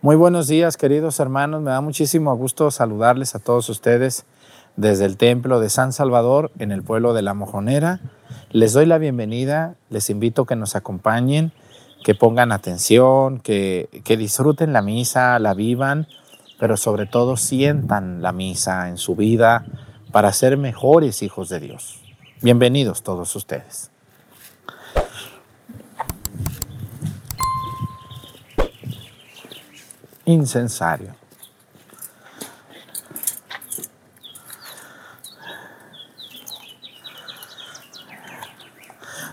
Muy buenos días, queridos hermanos. Me da muchísimo gusto saludarles a todos ustedes desde el templo de San Salvador en el pueblo de La Mojonera. Les doy la bienvenida, les invito a que nos acompañen, que pongan atención, que, que disfruten la misa, la vivan, pero sobre todo sientan la misa en su vida para ser mejores hijos de Dios. Bienvenidos todos ustedes. Incensario.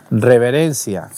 Reverencia.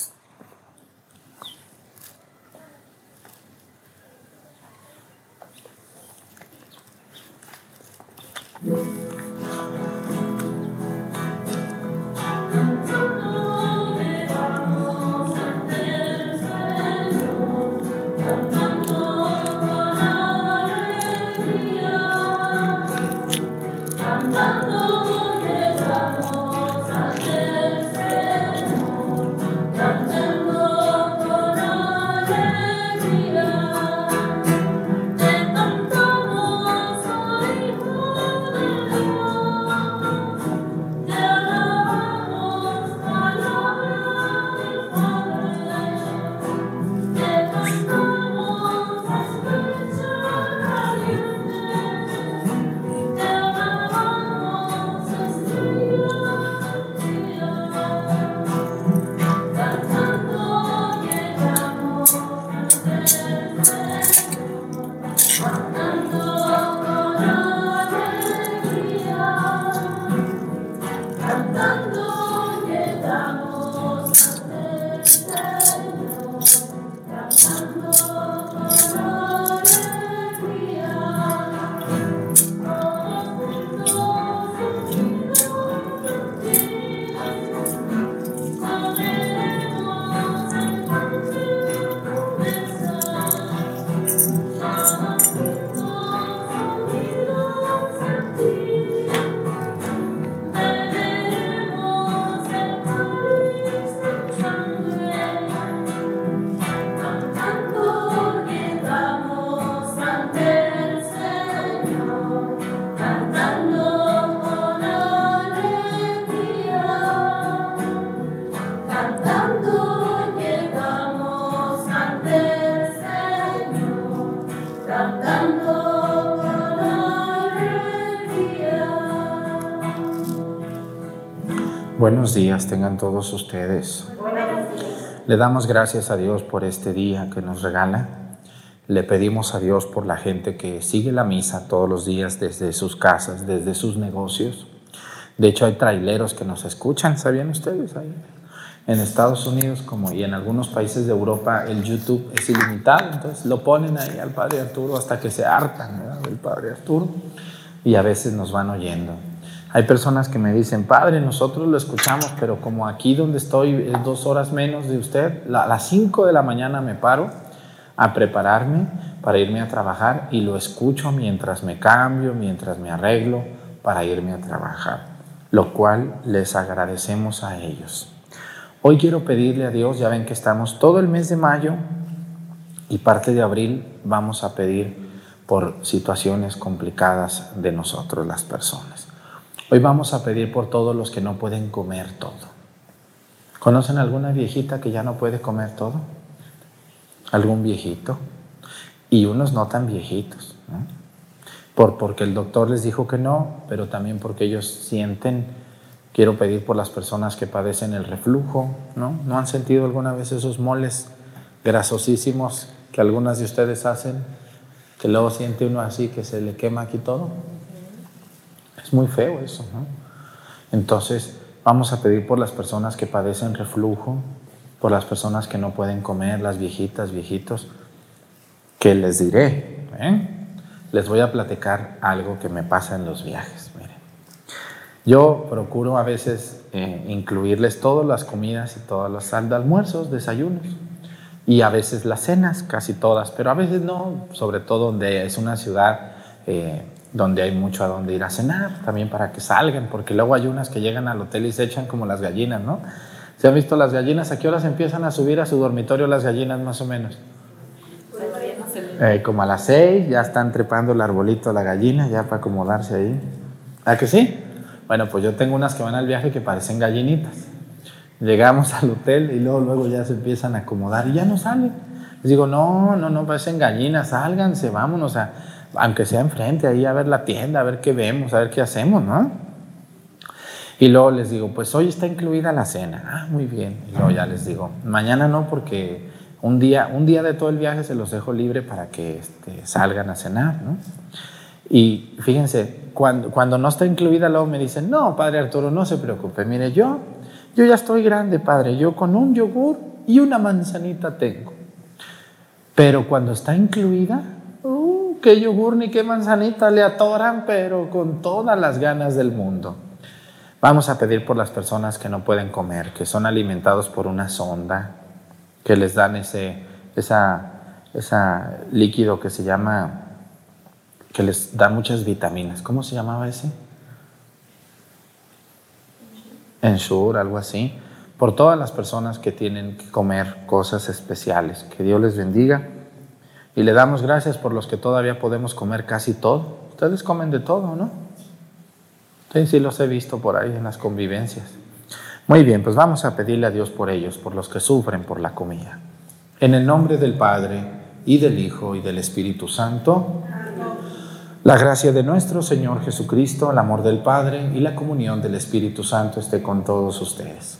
Días tengan todos ustedes. Le damos gracias a Dios por este día que nos regala. Le pedimos a Dios por la gente que sigue la misa todos los días desde sus casas, desde sus negocios. De hecho, hay traileros que nos escuchan, ¿sabían ustedes? En Estados Unidos como y en algunos países de Europa el YouTube es ilimitado, entonces lo ponen ahí al Padre Arturo hasta que se hartan del Padre Arturo y a veces nos van oyendo. Hay personas que me dicen, padre, nosotros lo escuchamos, pero como aquí donde estoy es dos horas menos de usted, a las cinco de la mañana me paro a prepararme para irme a trabajar y lo escucho mientras me cambio, mientras me arreglo para irme a trabajar, lo cual les agradecemos a ellos. Hoy quiero pedirle a Dios, ya ven que estamos todo el mes de mayo y parte de abril vamos a pedir por situaciones complicadas de nosotros las personas. Hoy vamos a pedir por todos los que no pueden comer todo. ¿Conocen alguna viejita que ya no puede comer todo? ¿Algún viejito? Y unos no tan viejitos. Por, porque el doctor les dijo que no, pero también porque ellos sienten, quiero pedir por las personas que padecen el reflujo, ¿no? ¿No han sentido alguna vez esos moles grasosísimos que algunas de ustedes hacen? Que luego siente uno así, que se le quema aquí todo. Es muy feo eso, ¿no? Entonces, vamos a pedir por las personas que padecen reflujo, por las personas que no pueden comer, las viejitas, viejitos, que les diré, ¿eh? les voy a platicar algo que me pasa en los viajes. Miren. Yo procuro a veces eh, incluirles todas las comidas y todas las almuerzos, desayunos, y a veces las cenas, casi todas, pero a veces no, sobre todo donde es una ciudad eh, donde hay mucho a donde ir a cenar, también para que salgan, porque luego hay unas que llegan al hotel y se echan como las gallinas, ¿no? ¿Se han visto las gallinas? ¿A qué horas empiezan a subir a su dormitorio las gallinas más o menos? Eh, como a las seis, ya están trepando el arbolito la gallina, ya para acomodarse ahí. ¿Ah, que sí? Bueno, pues yo tengo unas que van al viaje que parecen gallinitas. Llegamos al hotel y luego, luego ya se empiezan a acomodar y ya no salen. Les digo, no, no, no, parecen gallinas, sálganse, vámonos, a, aunque sea enfrente, ahí a ver la tienda, a ver qué vemos, a ver qué hacemos, ¿no? Y luego les digo, pues hoy está incluida la cena. Ah, muy bien. Y luego ya les digo, mañana no, porque un día, un día de todo el viaje se los dejo libre para que este, salgan a cenar, ¿no? Y fíjense, cuando, cuando no está incluida, luego me dicen, no, padre Arturo, no se preocupe, mire, yo, yo ya estoy grande, padre, yo con un yogur y una manzanita tengo. Pero cuando está incluida, uh, qué yogur ni qué manzanita le atoran, pero con todas las ganas del mundo. Vamos a pedir por las personas que no pueden comer, que son alimentados por una sonda, que les dan ese esa, esa líquido que se llama, que les da muchas vitaminas. ¿Cómo se llamaba ese? Ensure, algo así. Por todas las personas que tienen que comer cosas especiales. Que Dios les bendiga. Y le damos gracias por los que todavía podemos comer casi todo. Ustedes comen de todo, ¿no? Sí, sí los he visto por ahí en las convivencias. Muy bien, pues vamos a pedirle a Dios por ellos, por los que sufren por la comida. En el nombre del Padre, y del Hijo, y del Espíritu Santo, la gracia de nuestro Señor Jesucristo, el amor del Padre y la comunión del Espíritu Santo esté con todos ustedes.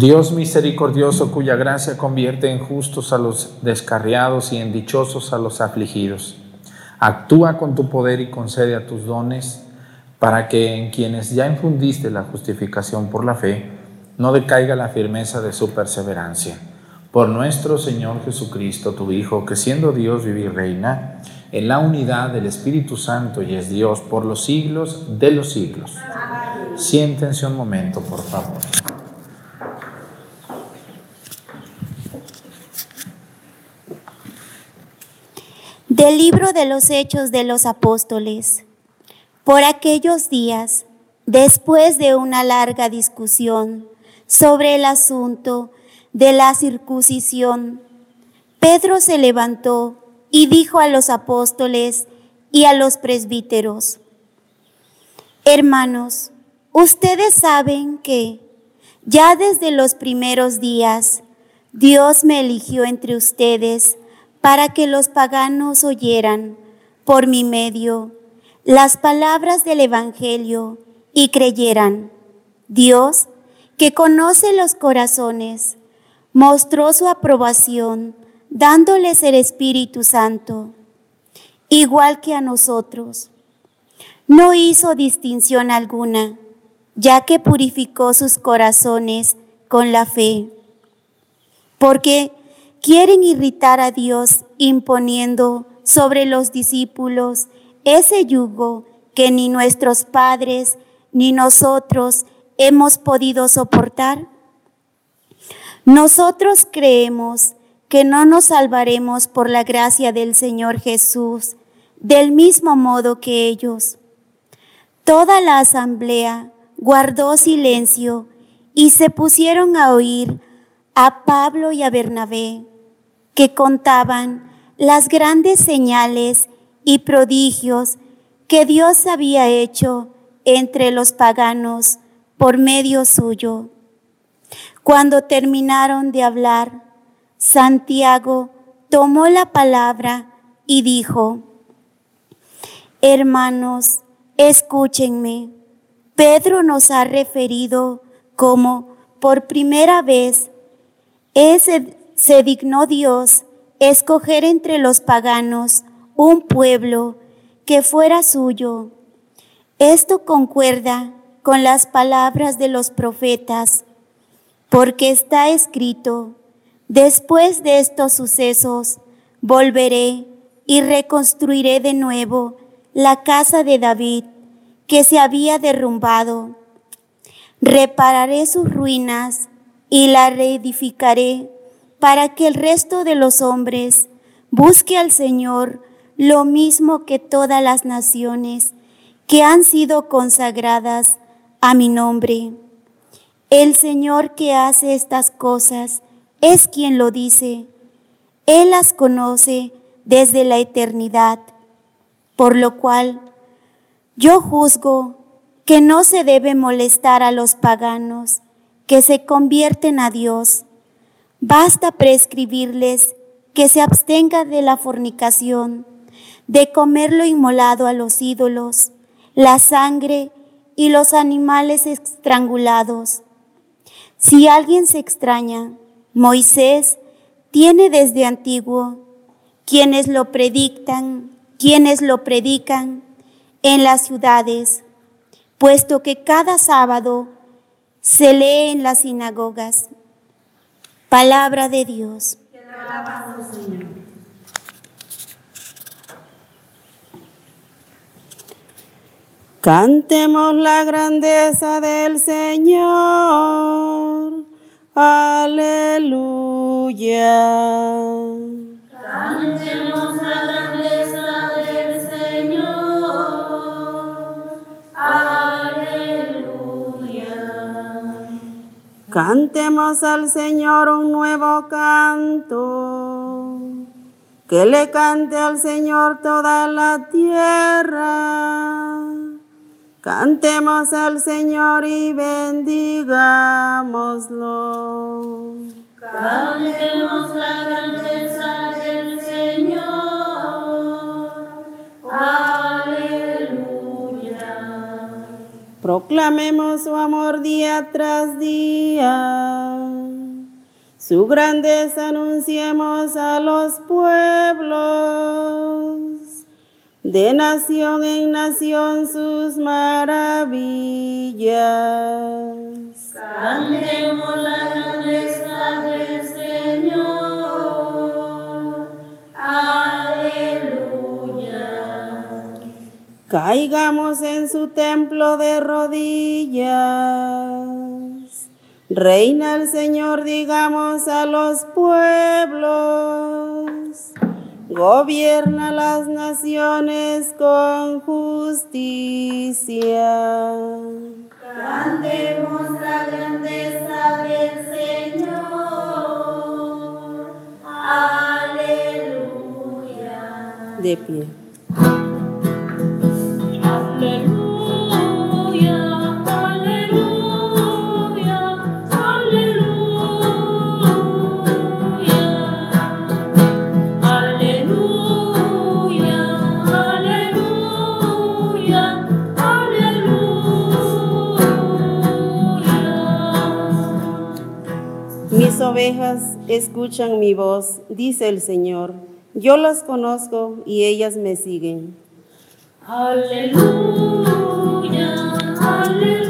Dios misericordioso cuya gracia convierte en justos a los descarriados y en dichosos a los afligidos. Actúa con tu poder y concede a tus dones para que en quienes ya infundiste la justificación por la fe, no decaiga la firmeza de su perseverancia. Por nuestro Señor Jesucristo, tu Hijo, que siendo Dios vive y reina, en la unidad del Espíritu Santo y es Dios por los siglos de los siglos. Siéntense un momento, por favor. Del libro de los Hechos de los Apóstoles. Por aquellos días, después de una larga discusión sobre el asunto de la circuncisión, Pedro se levantó y dijo a los apóstoles y a los presbíteros, Hermanos, ustedes saben que ya desde los primeros días Dios me eligió entre ustedes para que los paganos oyeran por mi medio las palabras del Evangelio y creyeran. Dios, que conoce los corazones, mostró su aprobación dándoles el Espíritu Santo, igual que a nosotros. No hizo distinción alguna, ya que purificó sus corazones con la fe, porque quieren irritar a Dios imponiendo sobre los discípulos ese yugo que ni nuestros padres ni nosotros hemos podido soportar. Nosotros creemos que no nos salvaremos por la gracia del Señor Jesús, del mismo modo que ellos. Toda la asamblea guardó silencio y se pusieron a oír a Pablo y a Bernabé, que contaban las grandes señales y prodigios que Dios había hecho entre los paganos por medio suyo. Cuando terminaron de hablar, Santiago tomó la palabra y dijo, Hermanos, escúchenme. Pedro nos ha referido como por primera vez ese, se dignó Dios escoger entre los paganos un pueblo que fuera suyo. Esto concuerda con las palabras de los profetas, porque está escrito, Después de estos sucesos, volveré y reconstruiré de nuevo la casa de David que se había derrumbado. Repararé sus ruinas y la reedificaré para que el resto de los hombres busque al Señor lo mismo que todas las naciones que han sido consagradas a mi nombre. El Señor que hace estas cosas es quien lo dice. Él las conoce desde la eternidad, por lo cual yo juzgo que no se debe molestar a los paganos que se convierten a Dios. Basta prescribirles que se abstengan de la fornicación, de comer lo inmolado a los ídolos, la sangre y los animales estrangulados. Si alguien se extraña Moisés tiene desde antiguo quienes lo predican, quienes lo predican en las ciudades, puesto que cada sábado se lee en las sinagogas. Palabra de Dios. Cantemos la grandeza del Señor. Aleluya. Cantemos la grandeza Cantemos al Señor un nuevo canto. Que le cante al Señor toda la tierra. Cantemos al Señor y bendigámoslo. Cantemos la grandeza del Señor. Aleluya. Proclamemos su amor día tras día. Su grandeza anunciemos a los pueblos de nación en nación sus maravillas. Cantemos la grandeza del Señor. Aleluya. Caigamos en su templo de rodillas. Reina el Señor, digamos a los pueblos. Gobierna las naciones con justicia. Cantemos la grandeza del Señor. Aleluya. De pie. Ovejas escuchan mi voz, dice el Señor. Yo las conozco y ellas me siguen. Aleluya, aleluya,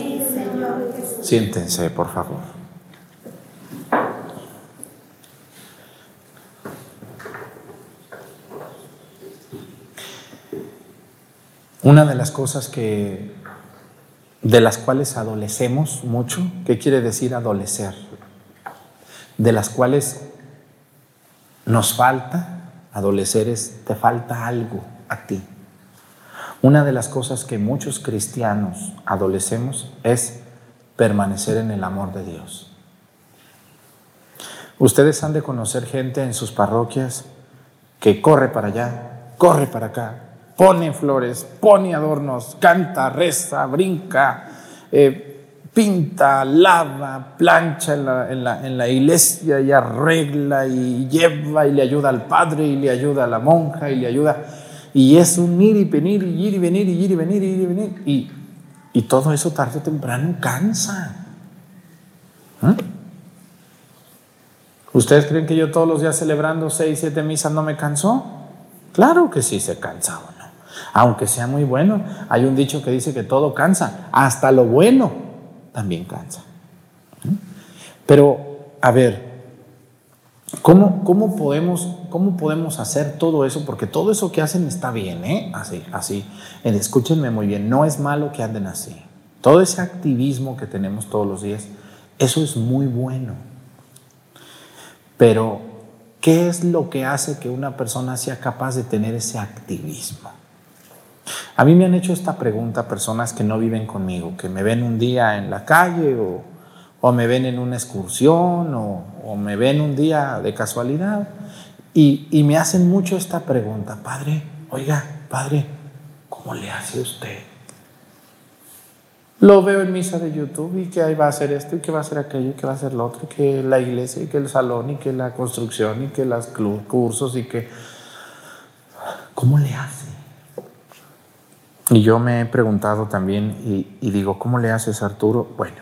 Siéntense, por favor. Una de las cosas que de las cuales adolecemos mucho, ¿qué quiere decir adolecer? De las cuales nos falta, adolecer es te falta algo a ti. Una de las cosas que muchos cristianos adolecemos es permanecer en el amor de Dios. Ustedes han de conocer gente en sus parroquias que corre para allá, corre para acá, pone flores, pone adornos, canta, reza, brinca, eh, pinta, lava, plancha en la, en la- en la iglesia y arregla y lleva y le ayuda al padre y le ayuda a la monja y le ayuda. Y es un ir y venir y ir y venir y ir y venir y ir y venir. Y todo eso tarde o temprano cansa. ¿Ah? ¿Ustedes creen que yo todos los días celebrando seis, siete misas no me canso? Claro que sí se cansa uno. Aunque sea muy bueno, hay un dicho que dice que todo cansa, hasta lo bueno también cansa. ¿Mm? Pero, a ver, ¿cómo, cómo, podemos, ¿cómo podemos hacer todo eso? Porque todo eso que hacen está bien, ¿eh? Así, así. Eh, Escúchenme muy bien, no es malo que anden así. Todo ese activismo que tenemos todos los días, eso es muy bueno. Pero, ¿qué es lo que hace que una persona sea capaz de tener ese activismo? A mí me han hecho esta pregunta personas que no viven conmigo, que me ven un día en la calle o, o me ven en una excursión o, o me ven un día de casualidad y, y me hacen mucho esta pregunta, padre, oiga, padre, ¿cómo le hace usted? Lo veo en misa de YouTube y que ahí va a hacer esto y que va a hacer aquello y que va a hacer lo otro, y que la iglesia y que el salón y que la construcción y que los cursos y que... ¿Cómo le hace? Y yo me he preguntado también y, y digo, ¿cómo le haces Arturo? Bueno,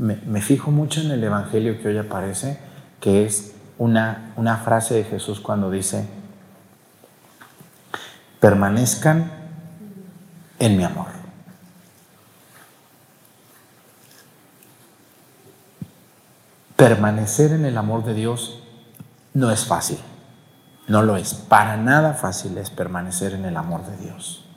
me, fijo mucho en el Evangelio que hoy aparece, que es una, una frase de Jesús cuando dice, permanezcan en mi amor. Permanecer en el amor de Dios no es fácil, no lo es, para nada fácil es permanecer en el amor de Dios.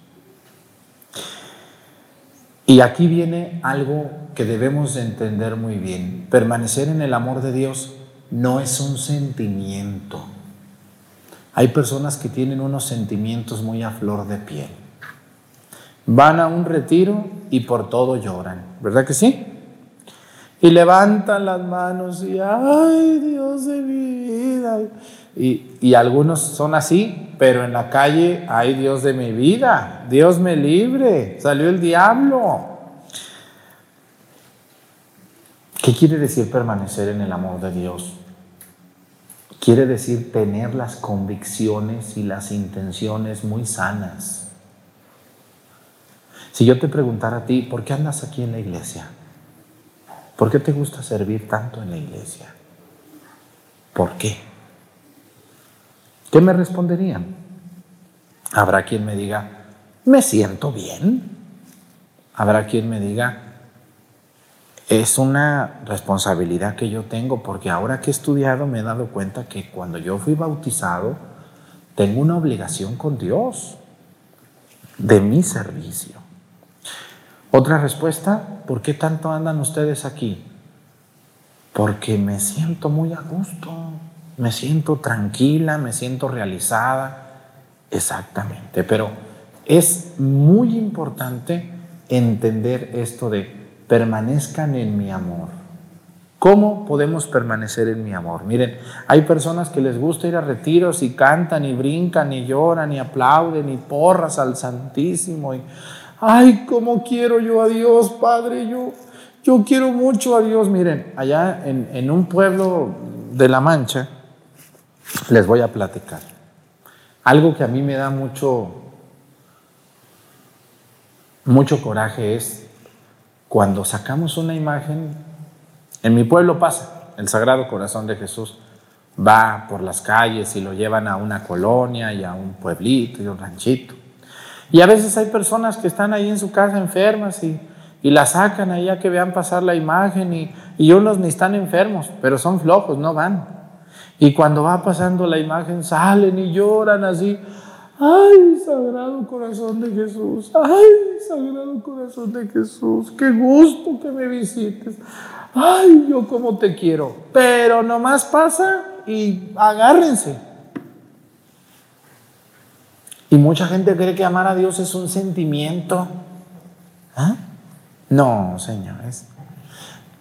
Y aquí viene algo que debemos de entender muy bien. Permanecer en el amor de Dios no es un sentimiento. Hay personas que tienen unos sentimientos muy a flor de piel. Van a un retiro y por todo lloran, ¿verdad que sí? Y levantan las manos y, ay Dios de mi vida. Y, algunos son así, pero en la calle, ay Dios de mi vida, Dios me libre, salió el diablo. ¿Qué quiere decir permanecer en el amor de Dios? quiere decir tener las convicciones y las intenciones muy sanas. Si yo te preguntara a ti, ¿por qué andas aquí en la iglesia? ¿Por qué te gusta servir tanto en la iglesia? ¿Por qué? ¿Qué me responderían? Habrá quien me diga, me siento bien. Habrá quien me diga, es una responsabilidad que yo tengo porque ahora que he estudiado me he dado cuenta que cuando yo fui bautizado tengo una obligación con Dios de mi servicio. Otra respuesta, ¿por qué tanto andan ustedes aquí? Porque me siento muy a gusto, me siento tranquila, me siento realizada. Exactamente, pero es muy importante entender esto de permanezcan en mi amor. ¿Cómo podemos permanecer en mi amor? Miren, hay personas que les gusta ir a retiros y cantan y brincan y lloran y aplauden y porras al Santísimo. Y, Ay, cómo quiero yo a Dios, Padre, yo, yo quiero mucho a Dios. Miren, allá en, en un pueblo de La Mancha, les voy a platicar. Algo que a mí me da mucho, mucho coraje es cuando sacamos una imagen, en mi pueblo pasa, el Sagrado Corazón de Jesús va por las calles y lo llevan a una colonia y a un pueblito y un ranchito. Y a veces hay personas que están ahí en su casa enfermas y, y la sacan allá que vean pasar la imagen y, y unos ni están enfermos, pero son flojos, no van. Y cuando va pasando la imagen salen y lloran así. Ay, Sagrado Corazón de Jesús. Ay, Sagrado Corazón de Jesús. Qué gusto que me visites. Ay, yo como te quiero. Pero nomás pasa y agárrense. Y mucha gente cree que amar a Dios es un sentimiento. ¿Ah? No, señores.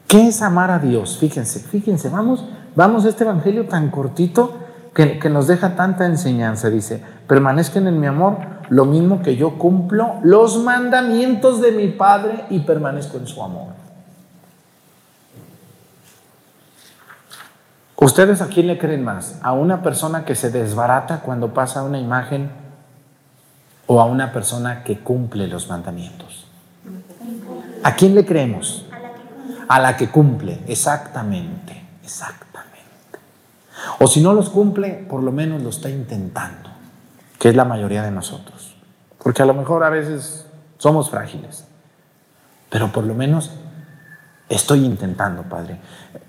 ¿Qué es amar a Dios? Fíjense, fíjense, vamos, vamos a este evangelio tan cortito que, que nos deja tanta enseñanza. Dice, permanezcan en mi amor, lo mismo que yo cumplo los mandamientos de mi Padre y permanezco en su amor. ¿Ustedes a quién le creen más? ¿A una persona que se desbarata cuando pasa una imagen o a una persona que cumple los mandamientos? ¿A quién le creemos? A la que cumple, exactamente, exactamente. O si no los cumple, por lo menos lo está intentando, que es la mayoría de nosotros. Porque a lo mejor a veces somos frágiles, pero por lo menos estoy intentando, Padre.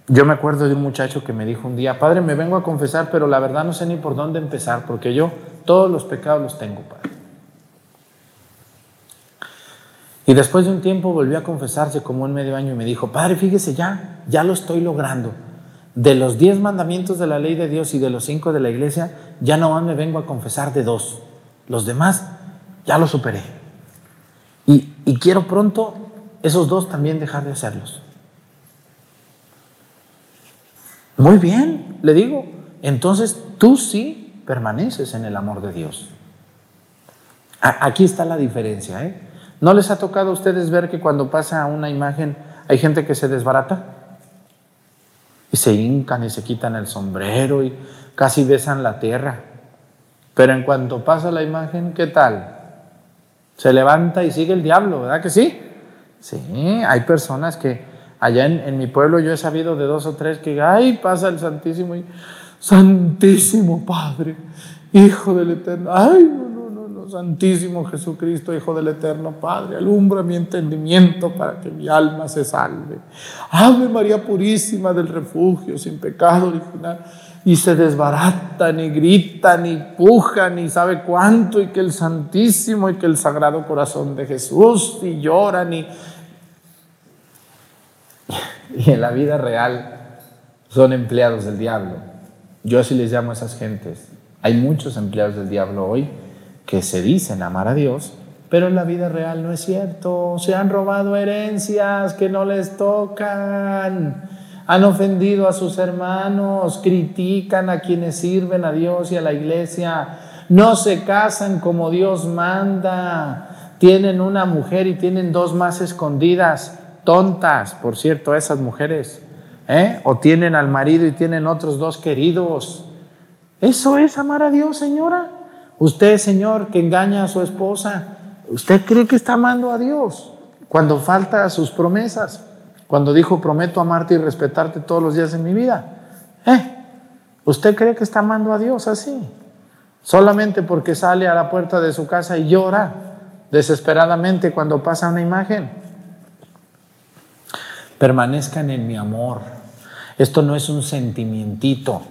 Yo me acuerdo de un muchacho que me dijo un día, Padre, me vengo a confesar, pero la verdad no sé ni por dónde empezar, porque yo todos los pecados los tengo, Padre. Y después de un tiempo volvió a confesarse como un medio año y me dijo, Padre, fíjese ya, ya lo estoy logrando. De los diez mandamientos de la ley de Dios y de los cinco de la iglesia, ya no me vengo a confesar de dos. Los demás ya los superé. Y, y quiero pronto esos dos también dejar de hacerlos. Muy bien, le digo. Entonces tú sí permaneces en el amor de Dios. Aquí está la diferencia. ¿eh? ¿No les ha tocado a ustedes ver que cuando pasa una imagen hay gente que se desbarata? Y se hincan y se quitan el sombrero y casi besan la tierra. Pero en cuanto pasa la imagen, ¿qué tal? Se levanta y sigue el diablo, ¿verdad que sí? Sí, hay personas que allá en, en mi pueblo yo he sabido de dos o tres que, ay, pasa el Santísimo y, Santísimo Padre, Hijo del Eterno, ay, Santísimo Jesucristo, Hijo del Eterno Padre, alumbra mi entendimiento para que mi alma se salve. Ave María Purísima del refugio, sin pecado original. Y se desbaratan y gritan y pujan y sabe cuánto, y que el Santísimo y que el Sagrado Corazón de Jesús, y lloran y y en la vida real son empleados del diablo. Yo así les llamo a esas gentes. Hay muchos empleados del diablo hoy que se dicen amar a Dios, pero en la vida real no es cierto. Se han robado herencias que no les tocan. Han ofendido a sus hermanos, critican a quienes sirven a Dios y a la iglesia. No se casan como Dios manda. Tienen una mujer y tienen dos más escondidas tontas, por cierto, esas mujeres, ¿eh? o tienen al marido y tienen otros dos queridos, Eso es amar a Dios, señora. Usted, señor, que engaña a su esposa, ¿usted cree que está amando a Dios cuando falta a sus promesas? Cuando dijo, prometo amarte y respetarte todos los días de mi vida. ¿Eh? ¿Usted cree que está amando a Dios así? Solamente porque sale a la puerta de su casa y llora desesperadamente cuando pasa una imagen. Permanezcan en mi amor. Esto no es un sentimientito.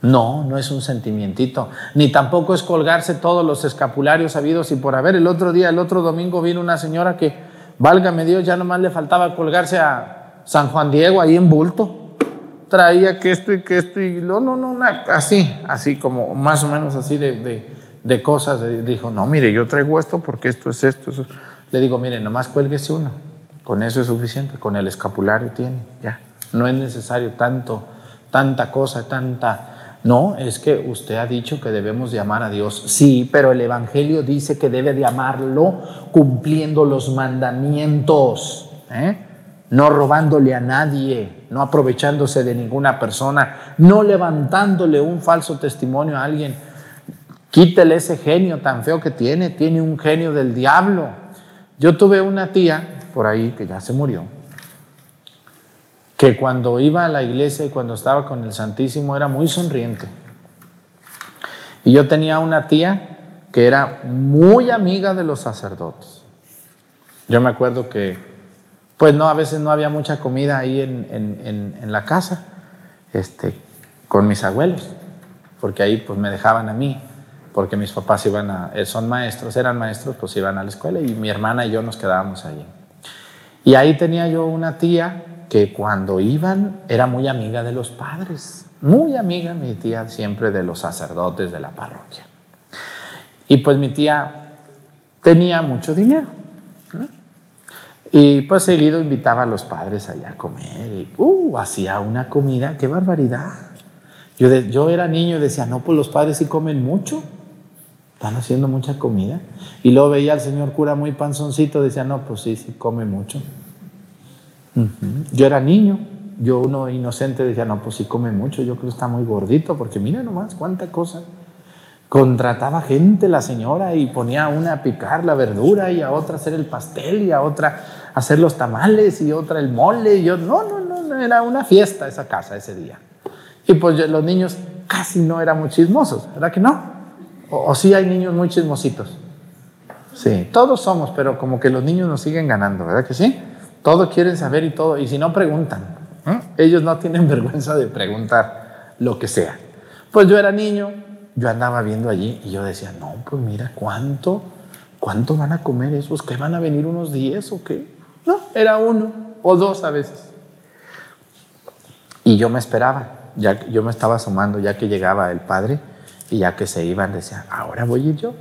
No, no es un sentimientito. Ni tampoco es colgarse todos los escapularios habidos y por haber. El otro día, el otro domingo, vino una señora que, válgame Dios, ya nomás le faltaba colgarse a San Juan Diego ahí en bulto. Traía que esto y que esto y no, no, no, así, así como más o menos así de, de, cosas. Dijo, no, mire, yo traigo esto porque esto es esto. Le digo, mire, nomás cuélguese uno. Con eso es suficiente, con el escapulario tiene, ya. No es necesario tanto, tanta cosa, tanta no, es que usted ha dicho que debemos de amar a Dios. Sí, pero el Evangelio dice que debe de amarlo cumpliendo los mandamientos, ¿eh? no robándole a nadie, no aprovechándose de ninguna persona, no levantándole un falso testimonio a alguien. Quítele ese genio tan feo que tiene, tiene un genio del diablo. Yo tuve una tía por ahí que ya se murió, que cuando iba a la iglesia y cuando estaba con el Santísimo era muy sonriente. Y yo tenía una tía que era muy amiga de los sacerdotes. Yo me acuerdo que, pues no, a veces no había mucha comida ahí en, la casa, este, con mis abuelos, porque ahí pues me dejaban a mí, porque mis papás iban a, eh, son maestros, eran maestros, pues iban a la escuela y mi hermana y yo nos quedábamos allí. Y ahí tenía yo una tía que cuando iban era muy amiga de los padres, muy amiga mi tía siempre de los sacerdotes de la parroquia. Y pues mi tía tenía mucho dinero. Y pues seguido invitaba a los padres allá a comer y uh, hacía una comida, qué barbaridad. Yo, yo era niño y decía, no, pues los padres sí comen mucho, están haciendo mucha comida. Y luego veía al señor cura muy panzoncito, decía, no, pues sí, sí come mucho. Yo era niño, yo uno inocente decía, no, pues sí come mucho, yo creo que está muy gordito, porque mira nomás cuánta cosa. Contrataba gente la señora y ponía una a picar la verdura y a otra a hacer el pastel y a otra a hacer los tamales y otra el mole. Y yo, no, no, no, era una fiesta esa casa ese día. Y pues los niños casi no eran muy chismosos, ¿verdad que no? O, o sí hay niños muy chismositos. Sí, todos somos, pero como que los niños nos siguen ganando, ¿verdad que sí? Todo quieren saber y todo, y si no preguntan, ¿eh? ellos no tienen vergüenza de preguntar lo que sea. Pues yo era niño, yo andaba viendo allí y yo decía, no, pues mira, ¿cuánto, cuánto van a comer esos? ¿Que van a venir unos 10 o qué? No, era uno o dos a veces. Y yo me esperaba, ya yo me estaba asomando ya que llegaba el padre y ya que se iban decía, ahora voy a ir yo.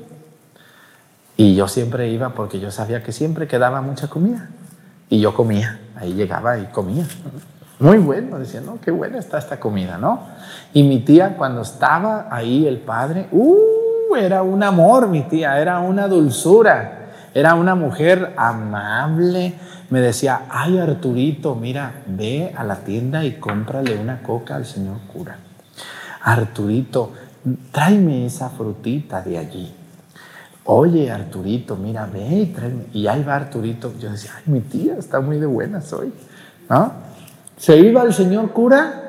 Y yo siempre iba porque yo sabía que siempre quedaba mucha comida. Y yo comía, ahí llegaba y comía. Muy bueno, decía, no, qué buena está esta comida, ¿no? Y mi tía, cuando estaba ahí el padre, ¡uh! Era un amor, mi tía, era una dulzura, era una mujer amable. Me decía, ay Arturito, mira, ve a la tienda y cómprale una coca al señor cura. Arturito, tráeme esa frutita de allí oye Arturito, mira, ve y tráeme. Y ahí va Arturito. Yo decía, ay, mi tía está muy de buenas hoy. ¿No? Se iba el señor cura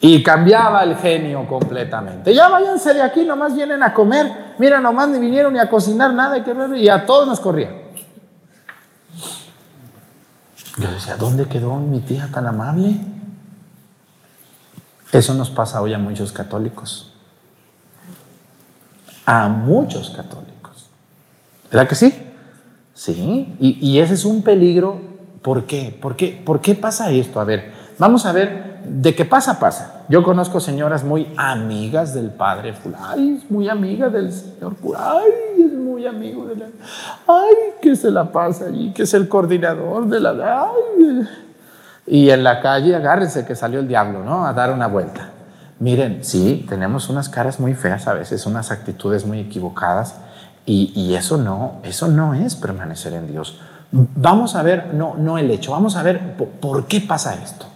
y cambiaba el genio completamente. Ya váyanse de aquí, nomás vienen a comer. Mira, nomás ni vinieron ni a cocinar nada y a todos nos corrían. Yo decía, ¿dónde quedó mi tía tan amable? Eso nos pasa hoy a muchos católicos a muchos católicos. ¿Verdad que sí? Sí, y, ese es un peligro. ¿Por qué? ¿Por qué? ¿Por qué pasa esto? A ver, vamos a ver, ¿de qué pasa? Pasa. Yo conozco señoras muy amigas del padre es muy amiga del señor Ay, es muy amigo de la... Ay, que se la pasa allí, que es el coordinador de la... Ay. Y en la calle, agárrense que salió el diablo, ¿no? A dar una vuelta. Miren, sí, tenemos unas caras muy feas a veces, unas actitudes muy equivocadas y, eso no, eso no es permanecer en Dios. Vamos a ver, no, no el hecho, vamos a ver por, qué pasa esto.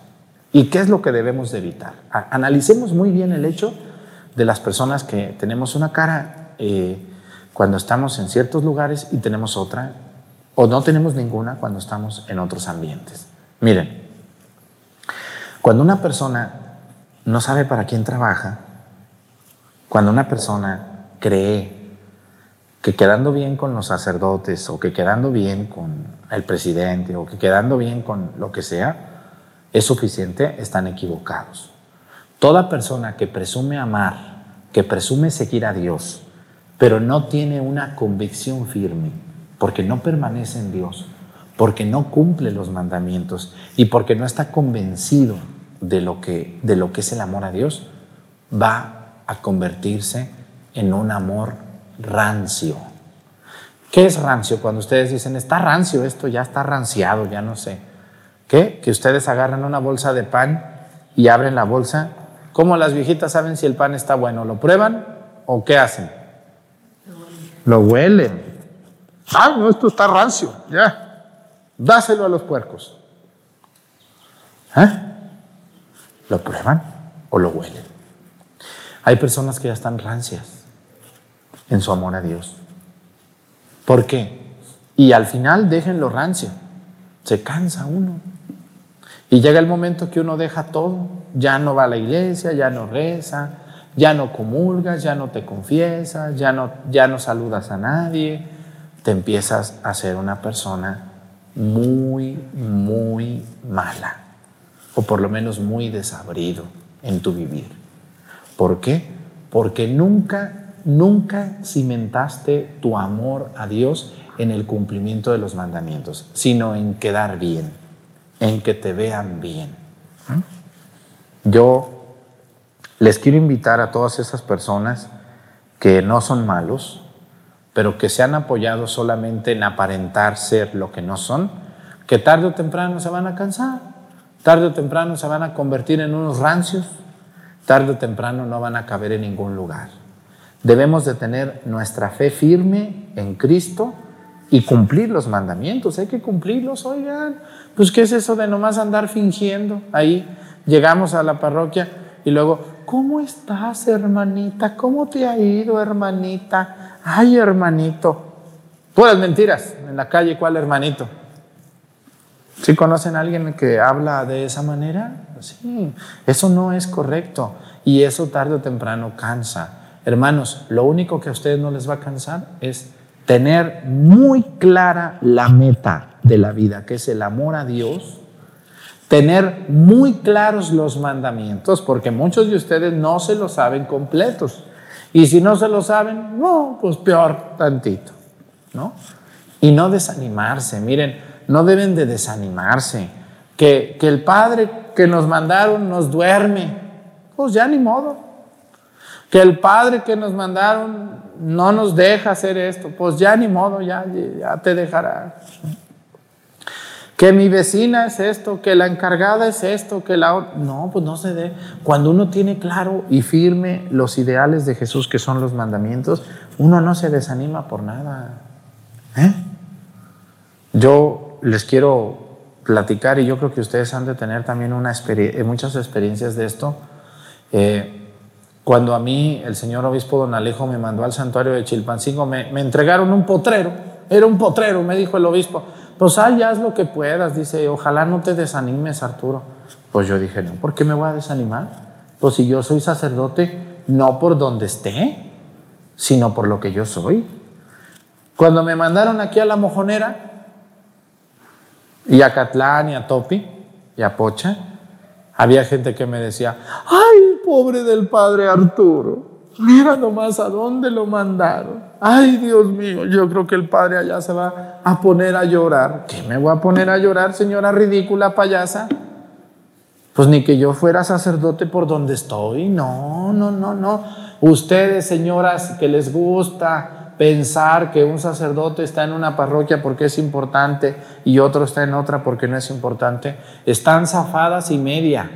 ¿Y qué es lo que debemos de evitar? analicemos muy bien el hecho de las personas que tenemos una cara eh, cuando estamos en ciertos lugares y tenemos otra, o no tenemos ninguna cuando estamos en otros ambientes. Miren, cuando una persona no sabe para quién trabaja, cuando una persona cree que quedando bien con los sacerdotes o que quedando bien con el presidente o que quedando bien con lo que sea, es suficiente, están equivocados. Toda persona que presume amar, que presume seguir a Dios, pero no tiene una convicción firme, porque no permanece en Dios, porque no cumple los mandamientos y porque no está convencido de lo que, de lo que es el amor a Dios, va a convertirse en un amor rancio. ¿Qué es rancio? Cuando ustedes dicen, está rancio esto, ya está ranciado, ya no sé. ¿Qué? Que ustedes agarran una bolsa de pan y abren la bolsa. ¿Cómo las viejitas saben si el pan está bueno? ¿Lo prueban o qué hacen? Lo huelen. Ah, no, esto está rancio, ya. Dáselo a los puercos. ¿Eh? ¿Lo prueban o lo huelen? Hay personas que ya están rancias en su amor a Dios. ¿Por qué? Y al final déjenlo rancio. Se cansa uno. Y llega el momento que uno deja todo. Ya no va a la iglesia, ya no reza, ya no comulgas, ya no te confiesas, ya no, ya no saludas a nadie. Te empiezas a ser una persona muy, muy mala. O por lo menos muy desabrido en tu vivir. ¿Por qué? Porque nunca nunca cimentaste tu amor a Dios en el cumplimiento de los mandamientos, sino en quedar bien, en que te vean bien. Yo les quiero invitar a todas esas personas que no son malos, pero que se han apoyado solamente en aparentar ser lo que no son, que tarde o temprano se van a cansar, tarde o temprano se van a convertir en unos rancios, tarde o temprano no van a caber en ningún lugar. Debemos de tener nuestra fe firme en Cristo y cumplir los mandamientos. Hay que cumplirlos, oigan. Pues ¿qué es eso de nomás andar fingiendo? Ahí llegamos a la parroquia y luego, ¿cómo estás, hermanita? ¿Cómo te ha ido, hermanita? Ay, hermanito. Puras mentiras en la calle, ¿cuál hermanito? ¿Sí conocen a alguien que habla de esa manera? Sí, eso no es correcto y eso tarde o temprano cansa. Hermanos, lo único que a ustedes no les va a cansar es tener muy clara la meta de la vida, que es el amor a Dios, tener muy claros los mandamientos, porque muchos de ustedes no se lo saben completos. Y si no se lo saben, no, pues peor tantito, ¿no? Y no desanimarse, miren, no deben de desanimarse. Que, que el Padre que nos mandaron nos duerme, pues ya ni modo que el Padre que nos mandaron no nos deja hacer esto, pues ya ni modo, ya, ya te dejará. Que mi vecina es esto, que la encargada es esto, que la... No, pues no se dé. Cuando uno tiene claro y firme los ideales de Jesús, que son los mandamientos, uno no se desanima por nada. ¿Eh? Yo les quiero platicar y yo creo que ustedes han de tener también una muchas experiencias de esto. Eh, cuando a mí el señor obispo don Alejo me mandó al santuario de Chilpancingo, me, entregaron un potrero, era un potrero, me dijo el obispo, pues ay, haz lo que puedas, dice, ojalá no te desanimes Arturo. Pues yo dije, no, ¿por qué me voy a desanimar? Pues si yo soy sacerdote, no por donde esté, sino por lo que yo soy. Cuando me mandaron aquí a la mojonera, y a Catlán, y a Topi, y a Pocha, había gente que me decía, ay, pobre del padre Arturo, mira nomás a dónde lo mandaron. Ay, Dios mío, yo creo que el padre allá se va a poner a llorar. ¿Qué me voy a poner a llorar, señora ridícula payasa? Pues ni que yo fuera sacerdote por donde estoy. No, no, no, no. Ustedes, señoras, que les gusta pensar que un sacerdote está en una parroquia porque es importante y otro está en otra porque no es importante, están zafadas y media.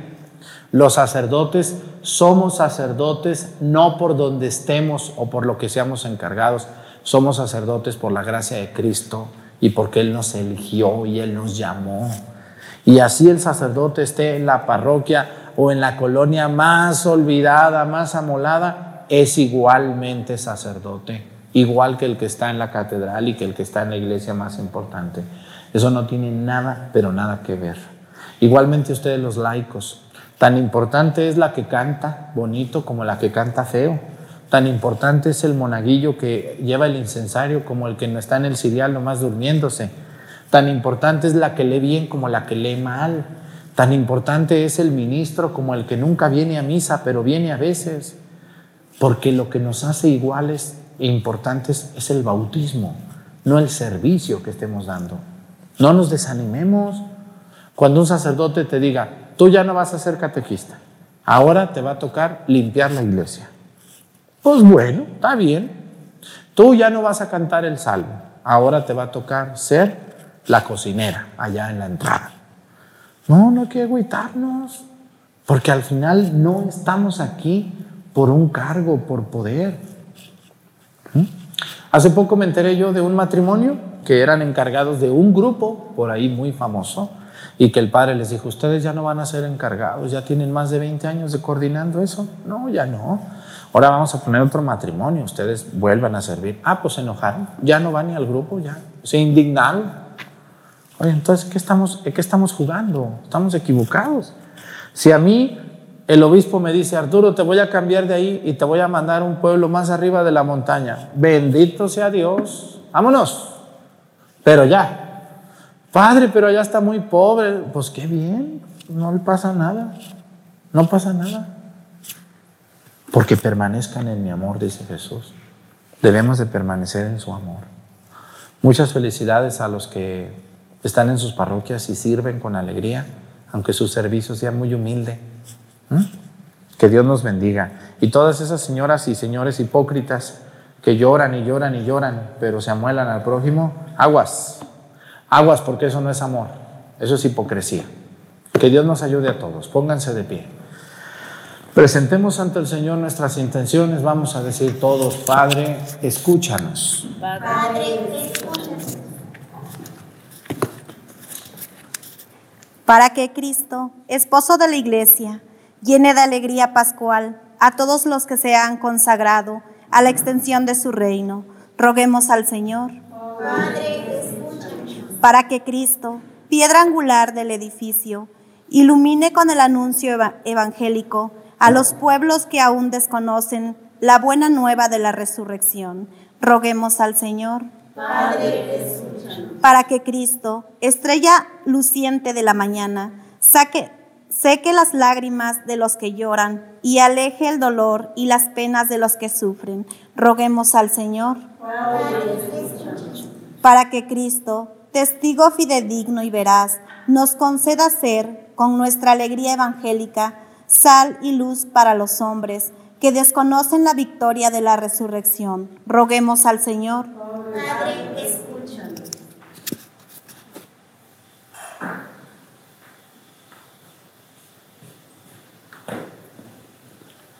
Los sacerdotes somos sacerdotes no por donde estemos o por lo que seamos encargados, somos sacerdotes por la gracia de Cristo y porque Él nos eligió y Él nos llamó. Y así el sacerdote esté en la parroquia o en la colonia más olvidada, más amolada, es igualmente sacerdote, igual que el que está en la catedral y que el que está en la iglesia más importante. Eso no tiene nada, pero nada que ver. Igualmente ustedes los laicos, tan importante es la que canta bonito como la que canta feo. Tan importante es el monaguillo que lleva el incensario como el que no está en el cirial nomás durmiéndose. Tan importante es la que lee bien como la que lee mal. Tan importante es el ministro como el que nunca viene a misa, pero viene a veces. Porque lo que nos hace iguales importantes es el bautismo, no el servicio que estemos dando. No nos desanimemos. Cuando un sacerdote te diga, tú ya no vas a ser catequista, ahora te va a tocar limpiar la iglesia. Pues bueno, está bien. Tú ya no vas a cantar el salmo, ahora te va a tocar ser la cocinera allá en la entrada. No, no hay que agüitarnos, porque al final no estamos aquí por un cargo, por poder. Hace poco me enteré yo de un matrimonio que eran encargados de un grupo por ahí muy famoso y que el padre les dijo, ustedes ya no van a ser encargados, ya tienen más de 20 años de coordinando eso. No, ya no. Ahora vamos a poner otro matrimonio, ustedes vuelvan a servir. Ah, pues se enojaron, ya no van ni al grupo, ya se indignaron. Oye, entonces, ¿qué estamos, ¿qué estamos jugando? Estamos equivocados. Si a mí el obispo me dice, Arturo, te voy a cambiar de ahí y te voy a mandar a un pueblo más arriba de la montaña, bendito sea Dios, vámonos. Pero ya, padre, pero allá está muy pobre. Pues qué bien, no le pasa nada, no pasa nada. Porque permanezcan en mi amor, dice Jesús. Debemos de permanecer en su amor. Muchas felicidades a los que están en sus parroquias y sirven con alegría, aunque su servicio sea muy humilde. ¿Mm? Que Dios nos bendiga. Y todas esas señoras y señores hipócritas que lloran y lloran y lloran, pero se amuelan al prójimo, aguas, aguas porque eso no es amor, eso es hipocresía. Que Dios nos ayude a todos, pónganse de pie. Presentemos ante el Señor nuestras intenciones, vamos a decir todos, Padre, escúchanos. Padre, escúchanos. Para que Cristo, esposo de la iglesia, llene de alegría pascual a todos los que se han consagrado a la extensión de su reino. Roguemos al Señor. para que Cristo, piedra angular del edificio, ilumine con el anuncio evangélico a los pueblos que aún desconocen la buena nueva de la resurrección. Roguemos al Señor. para que Cristo, estrella luciente de la mañana, saque seque las lágrimas de los que lloran y aleje el dolor y las penas de los que sufren. Roguemos al Señor para que Cristo, testigo fidedigno y veraz, nos conceda ser, con nuestra alegría evangélica, sal y luz para los hombres que desconocen la victoria de la resurrección. Roguemos al Señor.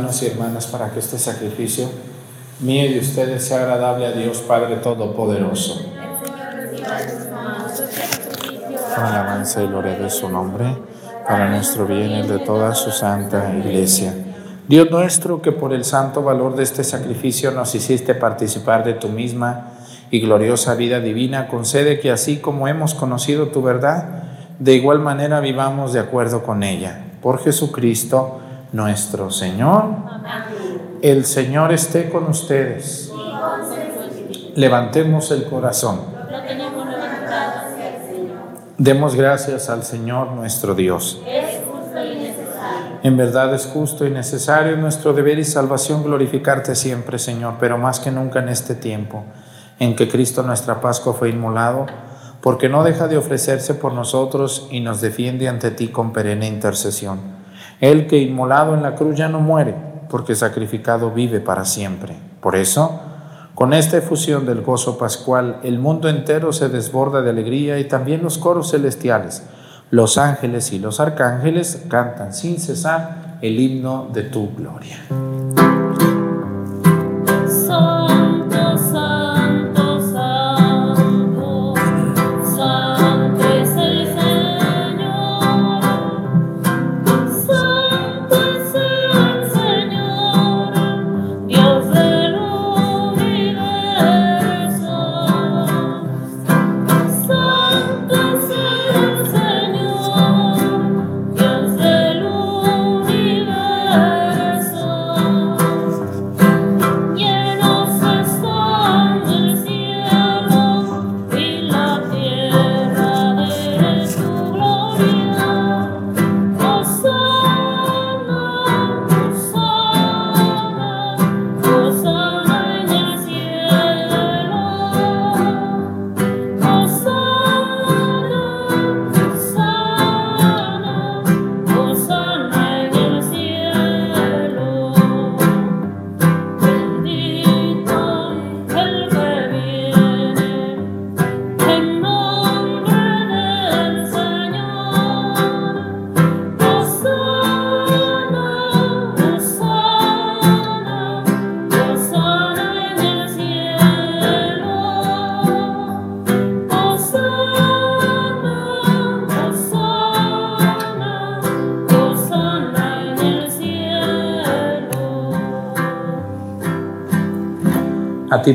Hermanos y hermanas para que este sacrificio mío y de ustedes sea agradable a Dios Padre Todopoderoso. Con alabanza y gloria de su nombre, para nuestro bien y de toda su santa iglesia. Dios nuestro, que por el santo valor de este sacrificio nos hiciste participar de tu misma y gloriosa vida divina, concede que así como hemos conocido tu verdad, de igual manera vivamos de acuerdo con ella. Por Jesucristo nuestro Señor. El Señor esté con ustedes. Levantemos el corazón. Demos gracias al Señor nuestro Dios. En verdad es justo y necesario nuestro deber y salvación glorificarte siempre, Señor, pero más que nunca en este tiempo en que Cristo nuestra Pascua fue inmolado, porque no deja de ofrecerse por nosotros y nos defiende ante ti con perenne intercesión. Él que inmolado en la cruz ya no muere, porque sacrificado vive para siempre. Por eso, con esta efusión del gozo pascual, el mundo entero se desborda de alegría y también los coros celestiales. Los ángeles y los arcángeles cantan sin cesar el himno de tu gloria.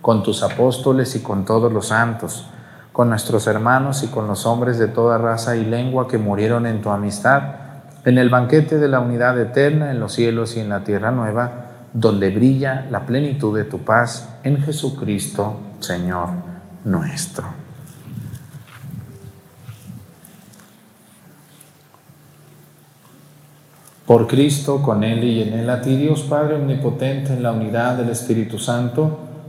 con tus apóstoles y con todos los santos, con nuestros hermanos y con los hombres de toda raza y lengua que murieron en tu amistad, en el banquete de la unidad eterna en los cielos y en la tierra nueva, donde brilla la plenitud de tu paz en Jesucristo, Señor nuestro. Por Cristo, con Él y en Él, a ti Dios Padre Omnipotente, en la unidad del Espíritu Santo,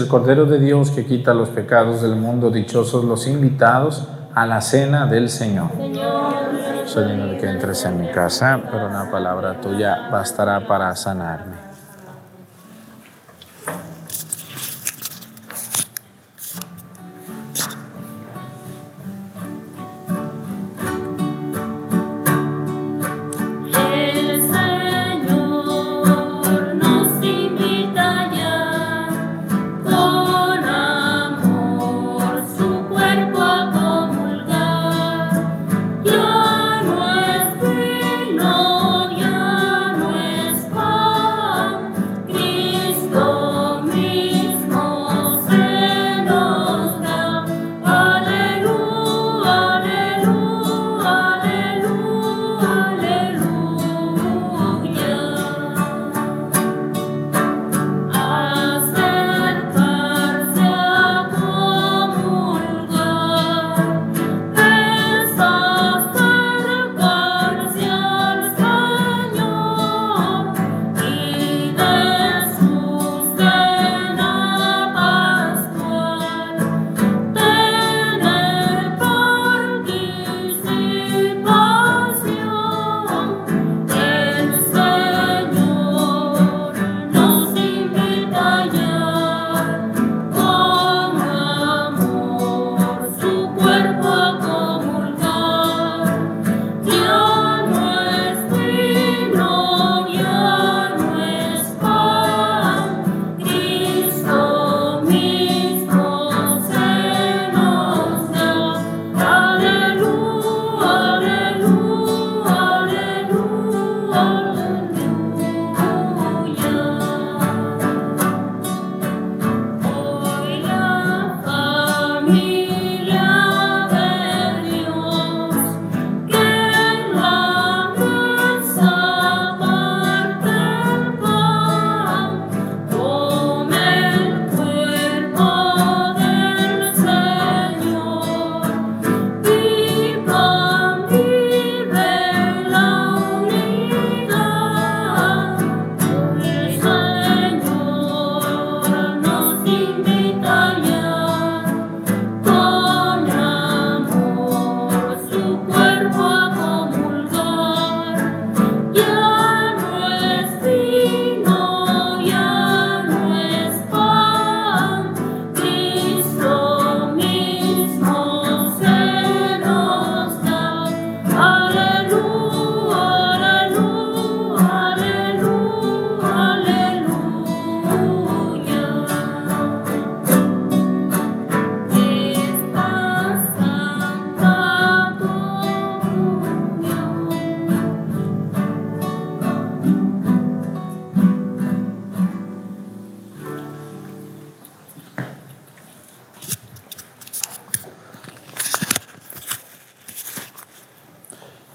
El Cordero de Dios que quita los pecados del mundo. Dichosos los invitados a la cena del Señor. Soy digno de que entres en mi casa, pero una palabra tuya bastará para sanarme.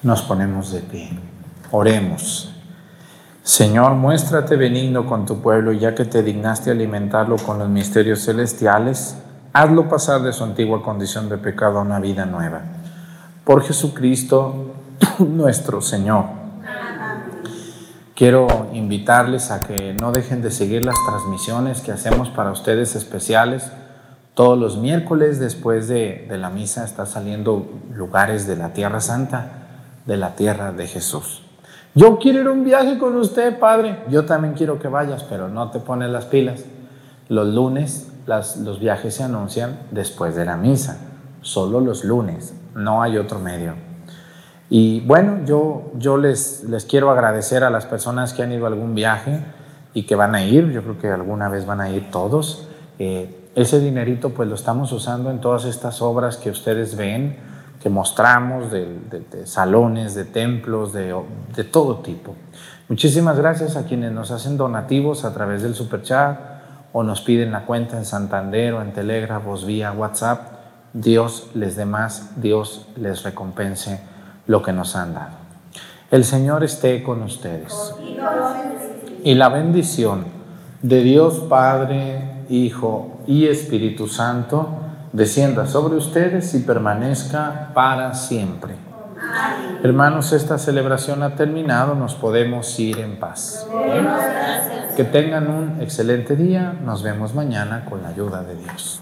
Nos ponemos de pie. Oremos. Señor, muéstrate benigno con tu pueblo, ya que te dignaste alimentarlo con los misterios celestiales, hazlo pasar de su antigua condición de pecado a una vida nueva. Por Jesucristo nuestro Señor. Quiero invitarles a que no dejen de seguir las transmisiones que hacemos para ustedes especiales. Todos los miércoles después de, la misa está saliendo lugares de la Tierra Santa, de la tierra de Jesús. Yo quiero ir un viaje con usted, Padre. Yo también quiero que vayas, pero no te pones las pilas. Los lunes las- los viajes se anuncian después de la misa, solo los lunes, no hay otro medio. Y bueno, yo, yo les, les quiero agradecer a las personas que han ido a algún viaje y que van a ir, yo creo que alguna vez van a ir todos. Eh, ese dinerito pues lo estamos usando en todas estas obras que ustedes ven, que mostramos, de, de- de salones, de templos, de, de todo tipo. Muchísimas gracias a quienes nos hacen donativos a través del superchat o nos piden la cuenta en Santander o en Telégrafos vía WhatsApp. Dios les dé más, Dios les recompense lo que nos han dado. El Señor esté con ustedes. Y la bendición de Dios Padre, Hijo y Espíritu Santo descienda sobre ustedes y permanezca para siempre. Hermanos, esta celebración ha terminado, nos podemos ir en paz. Que tengan un excelente día, nos vemos mañana con la ayuda de Dios.